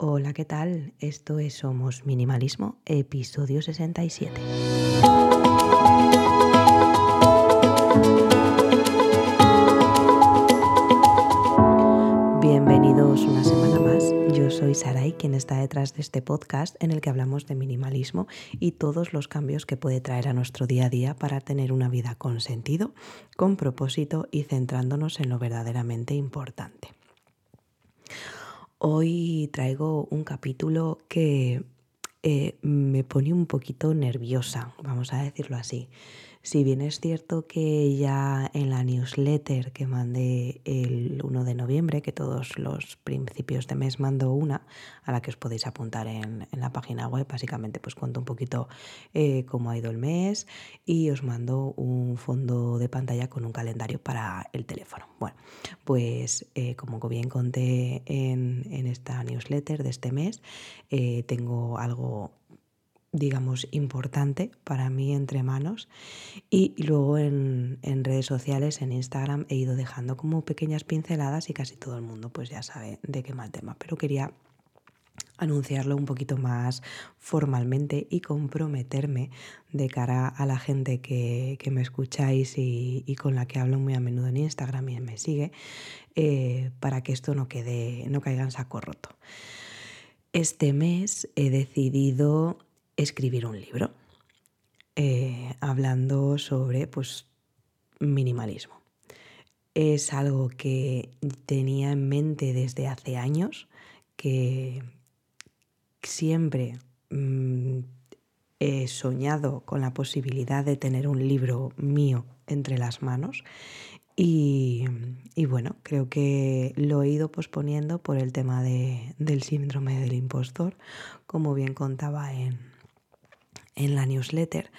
Hola, ¿qué tal? Esto es Somos Minimalismo, episodio 67. Bienvenidos una semana más. Yo soy Sarai, quien está detrás de este podcast en el que hablamos de minimalismo y todos los cambios que puede traer a nuestro día a día para tener una vida con sentido, con propósito y centrándonos en lo verdaderamente importante. Hoy traigo un capítulo que eh, me pone un poquito nerviosa, vamos a decirlo así. Si bien es cierto que ya en la newsletter que mandé el 1 de noviembre, que todos los principios de mes mando una, a la que os podéis apuntar en, la página web, básicamente pues cuento un poquito eh, cómo ha ido el mes y os mando un fondo de pantalla con un calendario para el teléfono. Bueno, pues eh, como bien conté en, esta newsletter de este mes, eh, tengo algo digamos, importante para mí entre manos. Y luego en, redes sociales, en Instagram, he ido dejando como pequeñas pinceladas y casi todo el mundo pues ya sabe de qué mal tema. Pero quería anunciarlo un poquito más formalmente y comprometerme de cara a la gente que, me escucháis y, con la que hablo muy a menudo en Instagram y me sigue, eh, para que esto no quede, no caiga en saco roto. Este mes he decidido escribir un libro eh, hablando sobre pues, minimalismo. Es algo que tenía en mente desde hace años, que siempre mm, he soñado con la posibilidad de tener un libro mío entre las manos y, bueno, creo que lo he ido posponiendo por el tema del síndrome del impostor, como bien contaba en, en la newsletter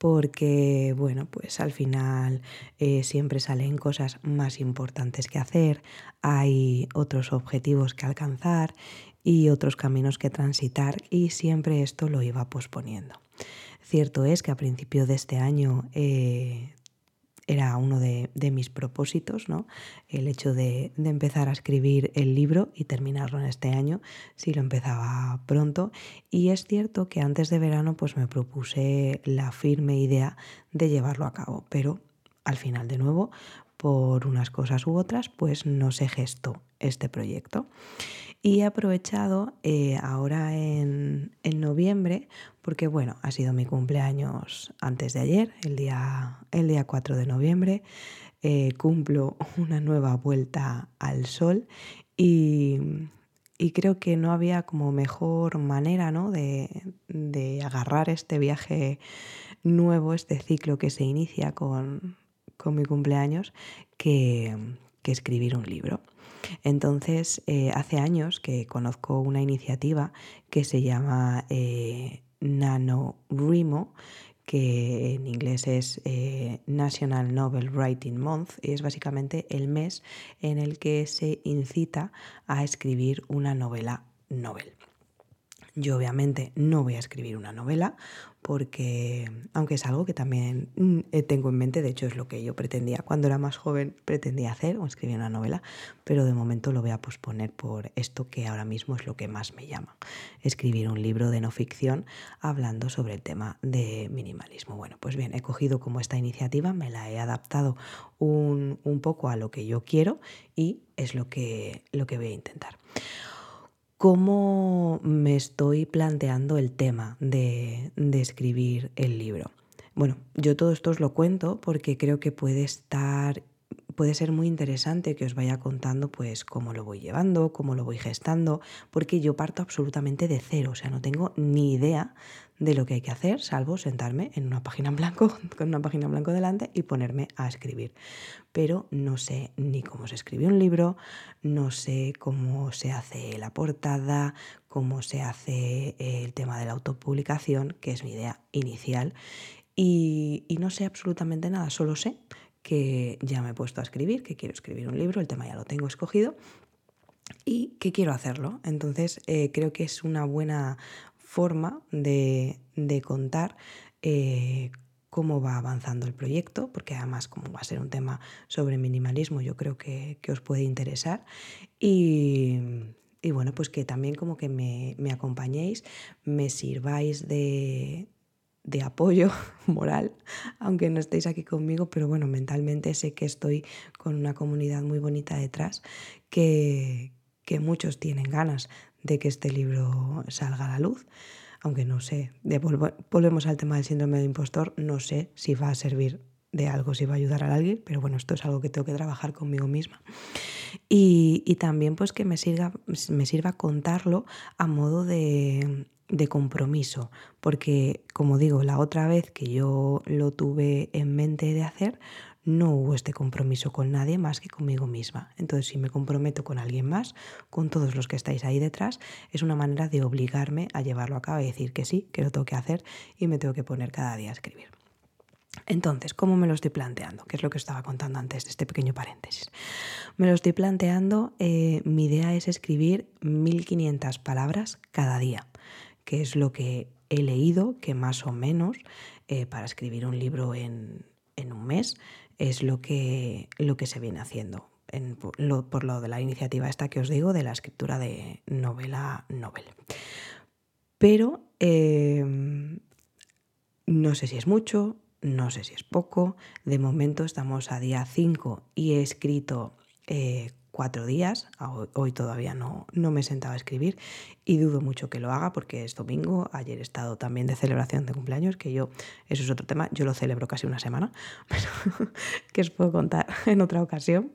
porque, bueno, pues al final eh, siempre salen cosas más importantes que hacer, hay otros objetivos que alcanzar y otros caminos que transitar y siempre esto lo iba posponiendo. Cierto es que a principio de este año eh, era uno de, mis propósitos, ¿no? El hecho de, empezar a escribir el libro y terminarlo en este año, si lo empezaba pronto. Y es cierto que antes de verano pues me propuse la firme idea de llevarlo a cabo, pero al final de nuevo, por unas cosas u otras, pues no se gestó este proyecto. Y he aprovechado eh, ahora en, noviembre, porque bueno, ha sido mi cumpleaños antes de ayer, el día, el día 4 de noviembre. Eh, cumplo una nueva vuelta al sol y, creo que no había como mejor manera ¿no? de, agarrar este viaje nuevo, este ciclo que se inicia con, mi cumpleaños, que escribir un libro. Entonces, eh, hace años que conozco una iniciativa que se llama eh, NaNoWriMo, que en inglés es eh, National Novel Writing Month, y es básicamente el mes en el que se incita a escribir una novela novel. Yo obviamente no voy a escribir una novela porque, aunque es algo que también mm, eh, tengo en mente, de hecho es lo que yo pretendía cuando era más joven, pretendía hacer o escribir una novela, pero de momento lo voy a posponer por esto que ahora mismo es lo que más me llama, escribir un libro de no ficción hablando sobre el tema de minimalismo. Bueno, pues bien, he cogido como esta iniciativa, me la he adaptado un, un poco a lo que yo quiero y es lo que, lo que voy a intentar cómo me estoy planteando el tema de, escribir el libro. Bueno, yo todo esto os lo cuento porque creo que puede estar puede ser muy interesante que os vaya contando pues cómo lo voy llevando, cómo lo voy gestando, porque yo parto absolutamente de cero, o sea, no tengo ni idea de lo que hay que hacer, salvo sentarme en una página en blanco, con una página en blanco delante y ponerme a escribir. Pero no sé ni cómo se escribe un libro, no sé cómo se hace la portada, cómo se hace el tema de la autopublicación, que es mi idea inicial. Y, y no sé absolutamente nada, solo sé que ya me he puesto a escribir, que quiero escribir un libro, el tema ya lo tengo escogido y que quiero hacerlo. Entonces eh, creo que es una buena forma de, contar eh, cómo va avanzando el proyecto, porque además como va a ser un tema sobre minimalismo, yo creo que, os puede interesar. Y, y bueno, pues que también como que me, me acompañéis, me sirváis de, de apoyo moral, aunque no estéis aquí conmigo, pero bueno, mentalmente sé que estoy con una comunidad muy bonita detrás, que, que muchos tienen ganas de que este libro salga a la luz, aunque no sé, volvemos al tema del síndrome del impostor, no sé si va a servir de algo, si va a ayudar a alguien, pero bueno, esto es algo que tengo que trabajar conmigo misma. Y, también pues que me sirva, me sirva contarlo a modo de compromiso, porque como digo, la otra vez que yo lo tuve en mente de hacer, no hubo este compromiso con nadie más que conmigo misma. Entonces, si me comprometo con alguien más, con todos los que estáis ahí detrás, es una manera de obligarme a llevarlo a cabo y decir que sí, que lo tengo que hacer y me tengo que poner cada día a escribir. Entonces, ¿cómo me lo estoy planteando? Que es lo que estaba contando antes de este pequeño paréntesis. Me lo estoy planteando, eh, mi idea es escribir 1500 palabras cada día, que es lo que he leído, que más o menos eh, para escribir un libro en, en, un mes es lo que, lo que se viene haciendo. Por lo de la iniciativa esta que os digo de la escritura de novela novel. Pero eh, no sé si es mucho, no sé si es poco. De momento estamos a día 5 y he escrito eh, cuatro días. Hoy, todavía no, no me he sentado a escribir y dudo mucho que lo haga porque es domingo. Ayer he estado también de celebración de cumpleaños, que yo, eso es otro tema, yo lo celebro casi una semana, pero que os puedo contar en otra ocasión.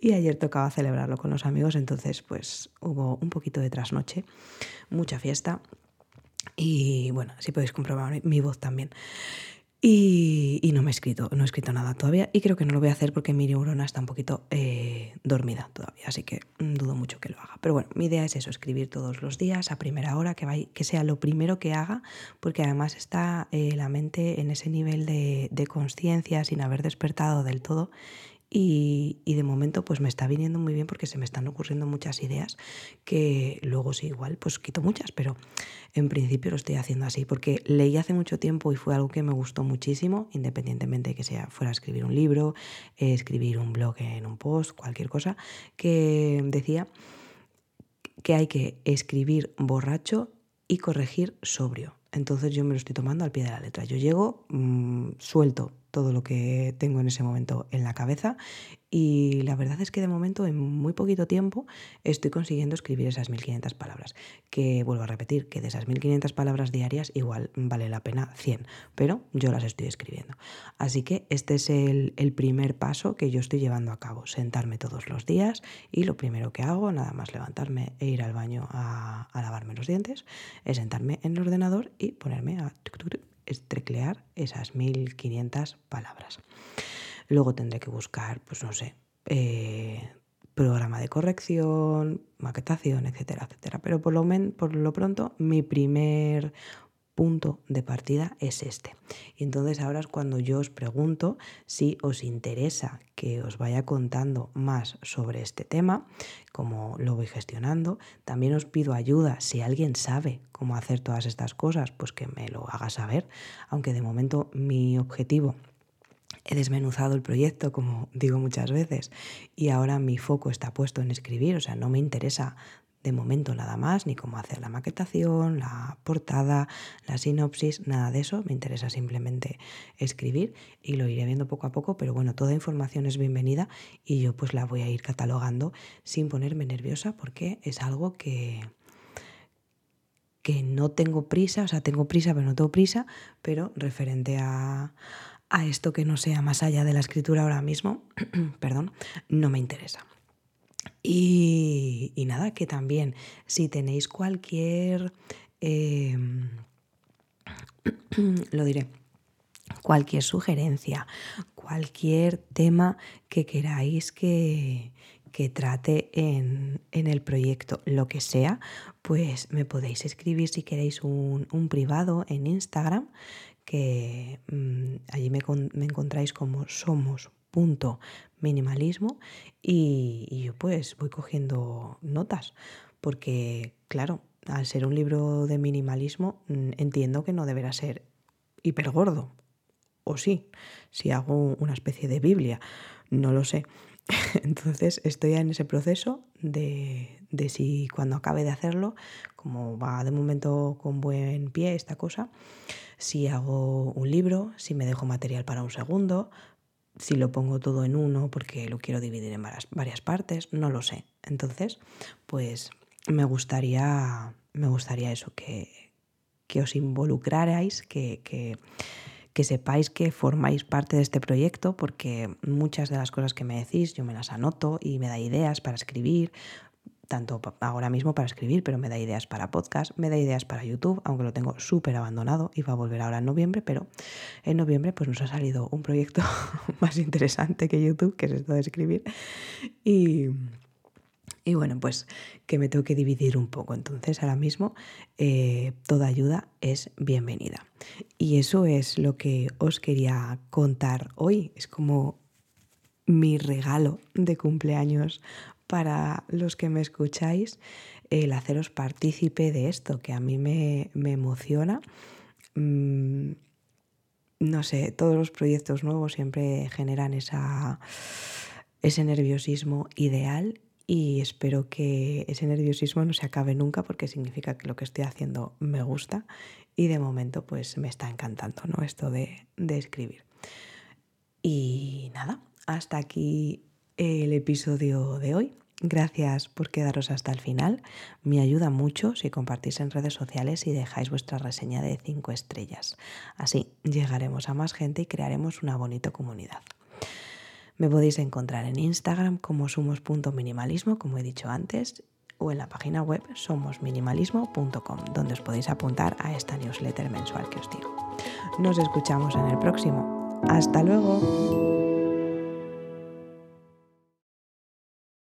Y ayer tocaba celebrarlo con los amigos, entonces pues hubo un poquito de trasnoche, mucha fiesta. Y bueno, así podéis comprobar mi voz también. Y, no me he escrito, no he escrito nada todavía y creo que no lo voy a hacer porque mi neurona está un poquito eh, dormida todavía, así que mm, dudo mucho que lo haga. Pero bueno, mi idea es eso, escribir todos los días a primera hora, que, que sea lo primero que haga, porque además está eh, la mente en ese nivel de, de conciencia sin haber despertado del todo y, de momento pues me está viniendo muy bien porque se me están ocurriendo muchas ideas que luego sí igual pues quito muchas, pero en principio lo estoy haciendo así porque leí hace mucho tiempo y fue algo que me gustó muchísimo, independientemente de que sea fuera escribir un libro, escribir un blog en un post, cualquier cosa, que decía que hay que escribir borracho y corregir sobrio. Entonces yo me lo estoy tomando al pie de la letra. Yo llego, mm, suelto todo lo que tengo en ese momento en la cabeza y la verdad es que de momento en muy poquito tiempo estoy consiguiendo escribir esas 1500 palabras, que vuelvo a repetir que de esas 1500 palabras diarias igual vale la pena 100, pero yo las estoy escribiendo. Así que este es el, primer paso que yo estoy llevando a cabo, sentarme todos los días y lo primero que hago, nada más levantarme e ir al baño a, lavarme los dientes, es sentarme en el ordenador y ponerme a estreclear esas 1500 palabras. Luego tendré que buscar, pues no sé, eh, programa de corrección, maquetación, etcétera, etcétera. Pero por lo, por lo pronto, mi primer punto de partida es este. Y entonces ahora es cuando yo os pregunto si os interesa que os vaya contando más sobre este tema, cómo lo voy gestionando. También os pido ayuda si alguien sabe cómo hacer todas estas cosas, pues que me lo haga saber, aunque de momento mi objetivo He desmenuzado el proyecto, como digo muchas veces, y ahora mi foco está puesto en escribir, o sea, no me interesa de momento nada más, ni cómo hacer la maquetación, la portada, la sinopsis, nada de eso. Me interesa simplemente escribir y lo iré viendo poco a poco, pero bueno, toda información es bienvenida y yo pues la voy a ir catalogando sin ponerme nerviosa porque es algo que que no tengo prisa, o sea, tengo prisa pero no tengo prisa, pero referente a, a esto que no sea más allá de la escritura ahora mismo, perdón, no me interesa. Y, nada, que también si tenéis cualquier, em, lo diré, cualquier sugerencia, cualquier tema que queráis que, que trate en, el proyecto, lo que sea, pues me podéis escribir si queréis un, privado en Instagram, que mm, allí me, encontráis como somos punto minimalismo y, yo pues voy cogiendo notas porque claro, al ser un libro de minimalismo mm, entiendo que no deberá ser hiper gordo o sí, si hago una especie de Biblia, no lo sé. Entonces estoy en ese proceso de si cuando acabe de hacerlo, como va de momento con buen pie esta cosa, si hago un libro, si me dejo material para un segundo, si lo pongo todo en uno porque lo quiero dividir en varias, partes, no lo sé. Entonces, pues me gustaría, me gustaría eso, que, que os involucrarais, que, que, que, sepáis que formáis parte de este proyecto, porque muchas de las cosas que me decís yo me las anoto y me da ideas para escribir, tanto ahora mismo para escribir, pero me da ideas para podcast, me da ideas para YouTube, aunque lo tengo súper abandonado y va a volver ahora en noviembre, pero en noviembre pues nos ha salido un proyecto más interesante que YouTube, que es esto de escribir. Y, y bueno, pues que me tengo que dividir un poco. Entonces ahora mismo eh, toda ayuda es bienvenida. Y eso es lo que os quería contar hoy. Es como mi regalo de cumpleaños para los que me escucháis el haceros partícipe de esto, que a mí me, emociona. Mm, no sé, todos los proyectos nuevos siempre generan esa, ese nerviosismo ideal y espero que ese nerviosismo no se acabe nunca porque significa que lo que estoy haciendo me gusta y de momento pues me está encantando ¿no? esto de, de escribir. Y nada, hasta aquí el episodio de hoy. Gracias por quedaros hasta el final. Me ayuda mucho si compartís en redes sociales y dejáis vuestra reseña de 5 estrellas. Así llegaremos a más gente y crearemos una bonita comunidad. Me podéis encontrar en Instagram como somos.minimalismo, como he dicho antes, o en la página web somosminimalismo.com, donde os podéis apuntar a esta newsletter mensual que os digo. Nos escuchamos en el próximo. Hasta luego.